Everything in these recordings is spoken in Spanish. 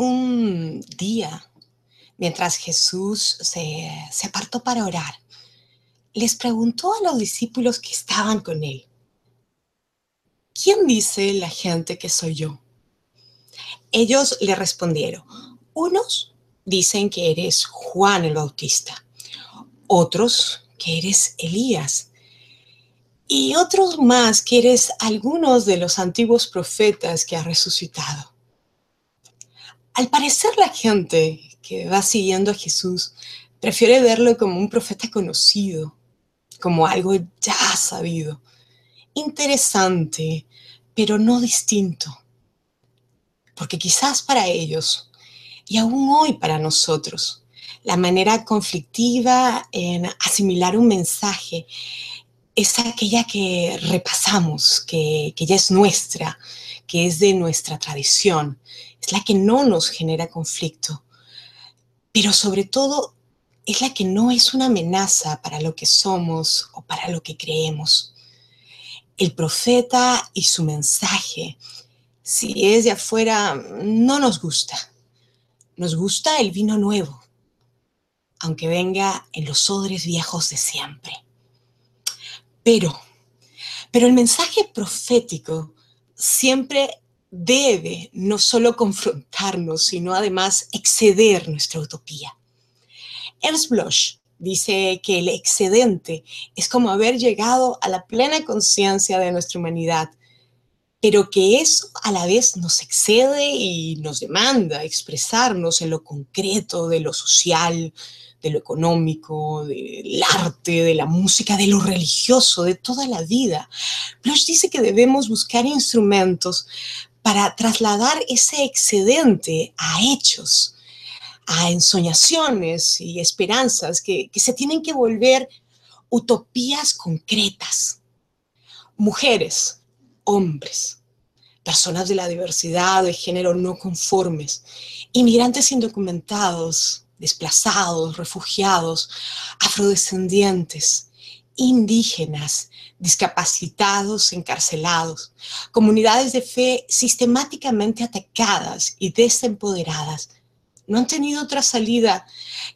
Un día, mientras Jesús se, se apartó para orar, les preguntó a los discípulos que estaban con él, ¿quién dice la gente que soy yo? Ellos le respondieron, unos dicen que eres Juan el Bautista, otros que eres Elías y otros más que eres algunos de los antiguos profetas que ha resucitado. Al parecer la gente que va siguiendo a Jesús prefiere verlo como un profeta conocido, como algo ya sabido, interesante, pero no distinto. Porque quizás para ellos, y aún hoy para nosotros, la manera conflictiva en asimilar un mensaje es aquella que repasamos, que, que ya es nuestra, que es de nuestra tradición, es la que no nos genera conflicto, pero sobre todo es la que no es una amenaza para lo que somos o para lo que creemos. El profeta y su mensaje, si es de afuera, no nos gusta. Nos gusta el vino nuevo, aunque venga en los odres viejos de siempre. Pero, pero el mensaje profético siempre debe no solo confrontarnos, sino además exceder nuestra utopía. Ernst Bloch dice que el excedente es como haber llegado a la plena conciencia de nuestra humanidad, pero que eso a la vez nos excede y nos demanda expresarnos en lo concreto de lo social, de lo económico, del arte, de la música, de lo religioso, de toda la vida. Bloch dice que debemos buscar instrumentos para trasladar ese excedente a hechos, a ensoñaciones y esperanzas que, se tienen que volver utopías concretas. Mujeres, hombres, personas de la diversidad de género no conformes, inmigrantes indocumentados, desplazados, refugiados, afrodescendientes, indígenas, discapacitados, encarcelados, comunidades de fe sistemáticamente atacadas y desempoderadas, no han tenido otra salida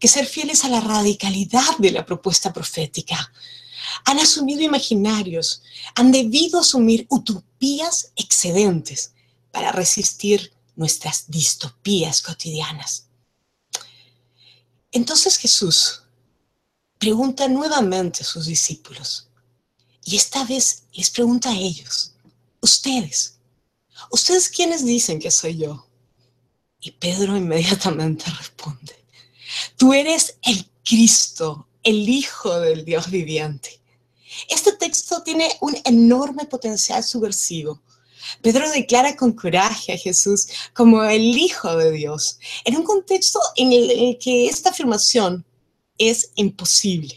que ser fieles a la radicalidad de la propuesta profética. Han asumido imaginarios, han debido asumir utopías excedentes para resistir nuestras distopías cotidianas. Entonces Jesús pregunta nuevamente a sus discípulos y esta vez les pregunta a ellos, ustedes, ¿ustedes quiénes dicen que soy yo? Y Pedro inmediatamente responde, tú eres el Cristo, el Hijo del Dios viviente. Este texto tiene un enorme potencial subversivo. Pedro declara con coraje a Jesús como el Hijo de Dios, en un contexto en el, que esta afirmación es imposible.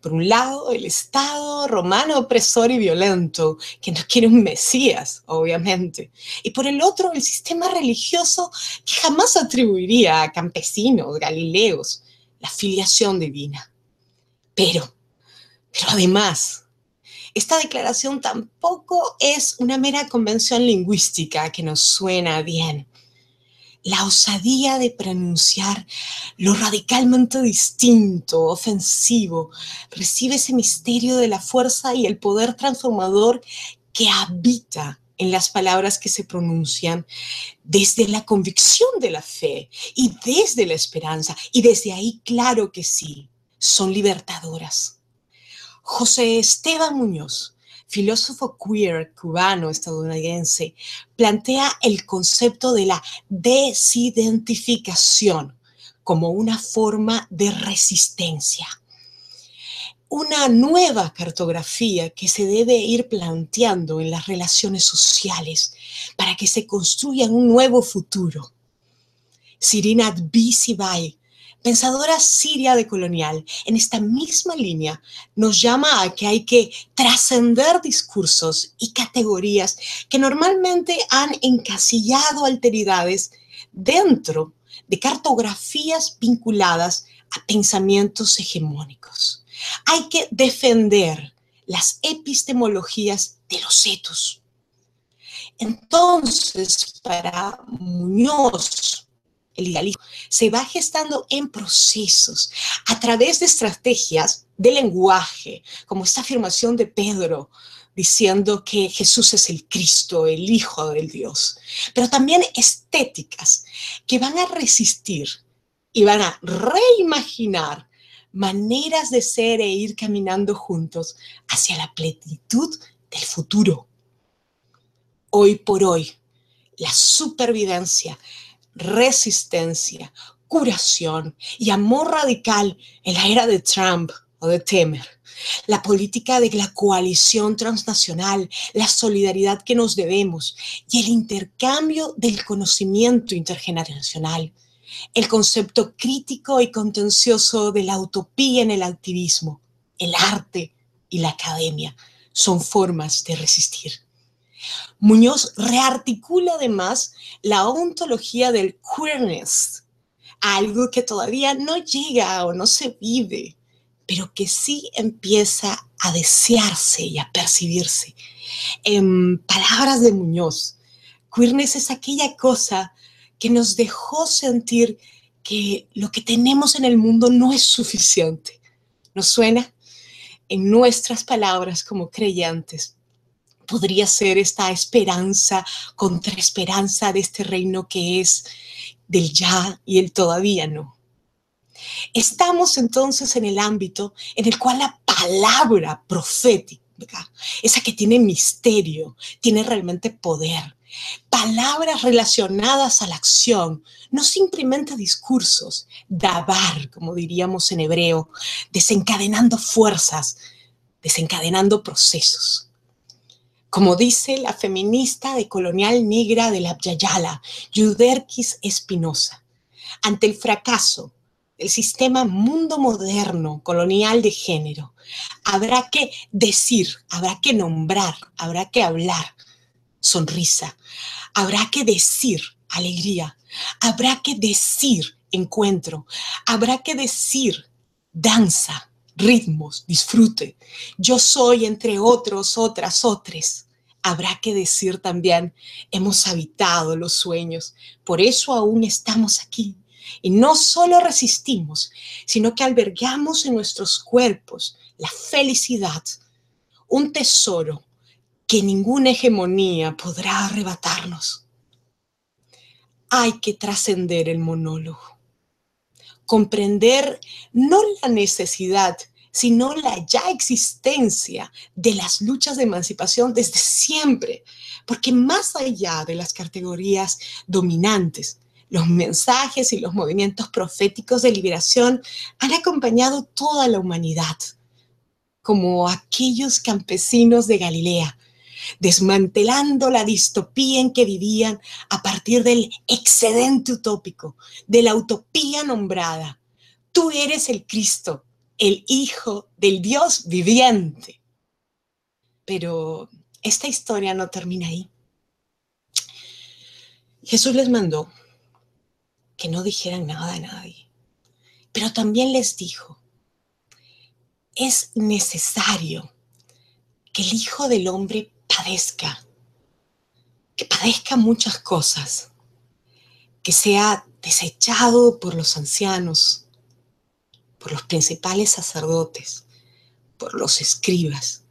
Por un lado, el Estado romano opresor y violento, que no quiere un Mesías, obviamente. Y por el otro, el sistema religioso que jamás atribuiría a campesinos, galileos, la filiación divina. Pero, pero además, esta declaración tampoco es una mera convención lingüística que nos suena bien la osadía de pronunciar lo radicalmente distinto, ofensivo, recibe ese misterio de la fuerza y el poder transformador que habita en las palabras que se pronuncian desde la convicción de la fe y desde la esperanza. Y desde ahí, claro que sí, son libertadoras. José Esteban Muñoz filósofo queer cubano-estadounidense, plantea el concepto de la desidentificación como una forma de resistencia. Una nueva cartografía que se debe ir planteando en las relaciones sociales para que se construya un nuevo futuro. Sirinat Bisibai pensadora siria de colonial, en esta misma línea, nos llama a que hay que trascender discursos y categorías que normalmente han encasillado alteridades dentro de cartografías vinculadas a pensamientos hegemónicos. Hay que defender las epistemologías de los etos. Entonces, para Muñoz, el idealismo, se va gestando en procesos, a través de estrategias de lenguaje, como esta afirmación de Pedro, diciendo que Jesús es el Cristo, el Hijo del Dios, pero también estéticas que van a resistir y van a reimaginar maneras de ser e ir caminando juntos hacia la plenitud del futuro. Hoy por hoy, la supervivencia, resistencia, curación y amor radical en la era de Trump o de Temer. La política de la coalición transnacional, la solidaridad que nos debemos y el intercambio del conocimiento intergeneracional. El concepto crítico y contencioso de la utopía en el activismo, el arte y la academia son formas de resistir. Muñoz rearticula además la ontología del queerness, algo que todavía no llega o no se vive, pero que sí empieza a desearse y a percibirse. En palabras de Muñoz, queerness es aquella cosa que nos dejó sentir que lo que tenemos en el mundo no es suficiente. ¿Nos suena? En nuestras palabras como creyentes, podría ser esta esperanza contra esperanza de este reino que es del ya y el todavía no. Estamos entonces en el ámbito en el cual la palabra profética, esa que tiene misterio, tiene realmente poder. Palabras relacionadas a la acción, no simplemente discursos, dabar, como diríamos en hebreo, desencadenando fuerzas, desencadenando procesos como dice la feminista de colonial negra de la Yayala, Yuderquis Espinosa, ante el fracaso del sistema mundo moderno colonial de género, habrá que decir, habrá que nombrar, habrá que hablar. Sonrisa, habrá que decir alegría, habrá que decir encuentro, habrá que decir danza, ritmos, disfrute. Yo soy entre otros, otras, otras. Habrá que decir también, hemos habitado los sueños, por eso aún estamos aquí. Y no solo resistimos, sino que albergamos en nuestros cuerpos la felicidad, un tesoro que ninguna hegemonía podrá arrebatarnos. Hay que trascender el monólogo comprender no la necesidad, sino la ya existencia de las luchas de emancipación desde siempre, porque más allá de las categorías dominantes, los mensajes y los movimientos proféticos de liberación han acompañado toda la humanidad, como aquellos campesinos de Galilea desmantelando la distopía en que vivían a partir del excedente utópico, de la utopía nombrada. Tú eres el Cristo, el Hijo del Dios viviente. Pero esta historia no termina ahí. Jesús les mandó que no dijeran nada a nadie, pero también les dijo, es necesario que el Hijo del Hombre padezca, que padezca muchas cosas, que sea desechado por los ancianos, por los principales sacerdotes, por los escribas,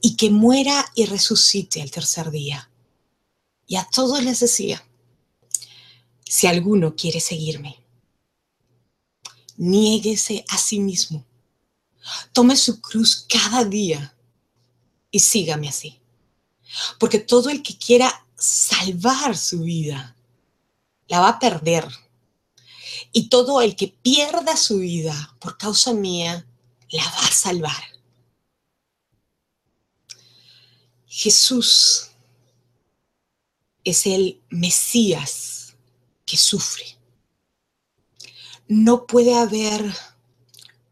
y que muera y resucite al tercer día. Y a todos les decía, si alguno quiere seguirme, niéguese a sí mismo, tome su cruz cada día y sígame así. Porque todo el que quiera salvar su vida, la va a perder. Y todo el que pierda su vida por causa mía, la va a salvar. Jesús es el Mesías que sufre. No puede haber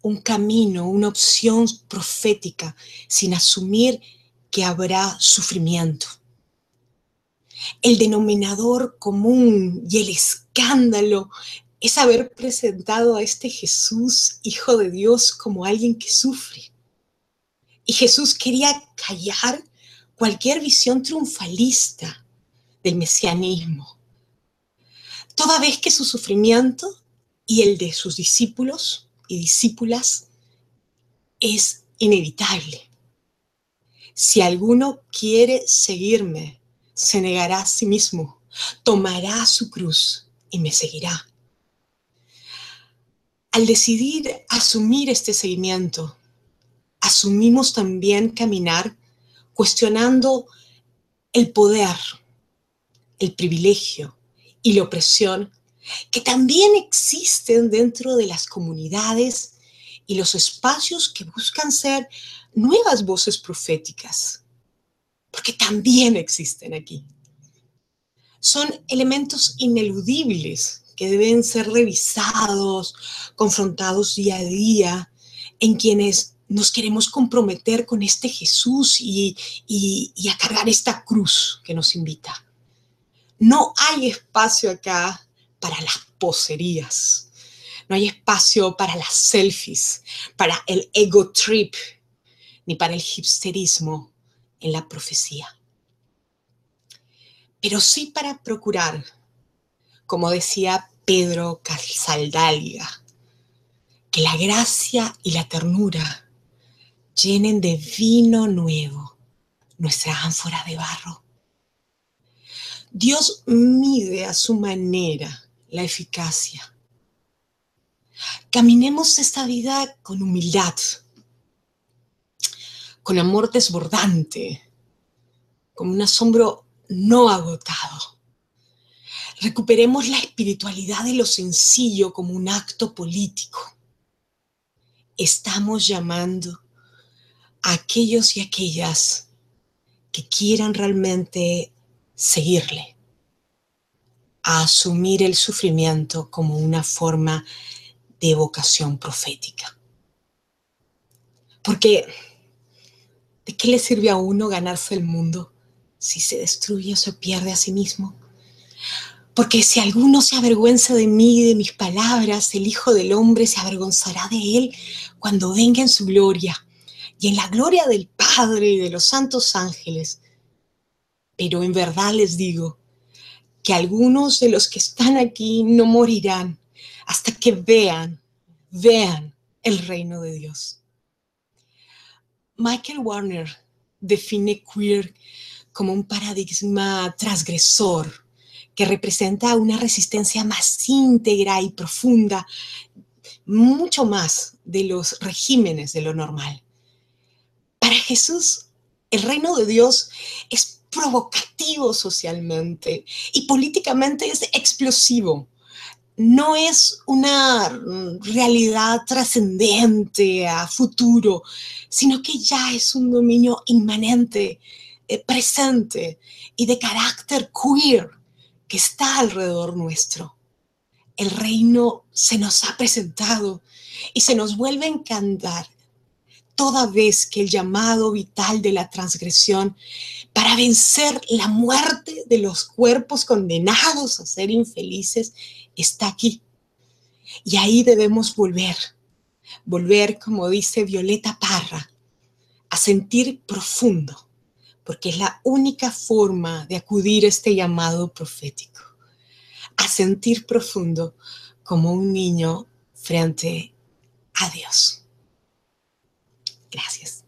un camino, una opción profética sin asumir que habrá sufrimiento. El denominador común y el escándalo es haber presentado a este Jesús, Hijo de Dios, como alguien que sufre. Y Jesús quería callar cualquier visión triunfalista del mesianismo. toda vez que su sufrimiento y el de sus discípulos y discípulas es inevitable. Si alguno quiere seguirme, se negará a sí mismo, tomará su cruz y me seguirá. Al decidir asumir este seguimiento, asumimos también caminar cuestionando el poder, el privilegio y la opresión que también existen dentro de las comunidades y los espacios que buscan ser nuevas voces proféticas, porque también existen aquí. Son elementos ineludibles que deben ser revisados, confrontados día a día, en quienes nos queremos comprometer con este Jesús y, a cargar esta cruz que nos invita. No hay espacio acá para las poserías. No hay espacio para las selfies, para el ego trip, ni para el hipsterismo en la profecía. Pero sí para procurar, como decía Pedro Calzaldalia, que la gracia y la ternura llenen de vino nuevo nuestra ánfora de barro. Dios mide a su manera la eficacia. Caminemos esta vida con humildad, con amor desbordante, con un asombro no agotado. Recuperemos la espiritualidad de lo sencillo como un acto político. Estamos llamando a aquellos y aquellas que quieran realmente seguirle a asumir el sufrimiento como una forma de vocación profética. Porque, ¿de qué le sirve a uno ganarse el mundo si se destruye o se pierde a sí mismo? Porque si alguno se avergüenza de mí y de mis palabras, el Hijo del Hombre se avergonzará de él cuando venga en su gloria y en la gloria del Padre y de los santos ángeles. Pero en verdad les digo, que algunos de los que están aquí no morirán hasta que vean, vean el reino de Dios. Michael Warner define queer como un paradigma transgresor que representa una resistencia más íntegra y profunda, mucho más de los regímenes de lo normal. Para Jesús, el reino de Dios es provocativo socialmente y políticamente es explosivo. No es una realidad trascendente a futuro, sino que ya es un dominio inmanente, eh, presente y de carácter queer que está alrededor nuestro. El reino se nos ha presentado y se nos vuelve a encantar toda vez que el llamado vital de la transgresión para vencer la muerte de los cuerpos condenados a ser infelices está aquí. Y ahí debemos volver, volver, como dice Violeta Parra, a sentir profundo, porque es la única forma de acudir a este llamado profético, a sentir profundo como un niño frente a Dios. Gracias.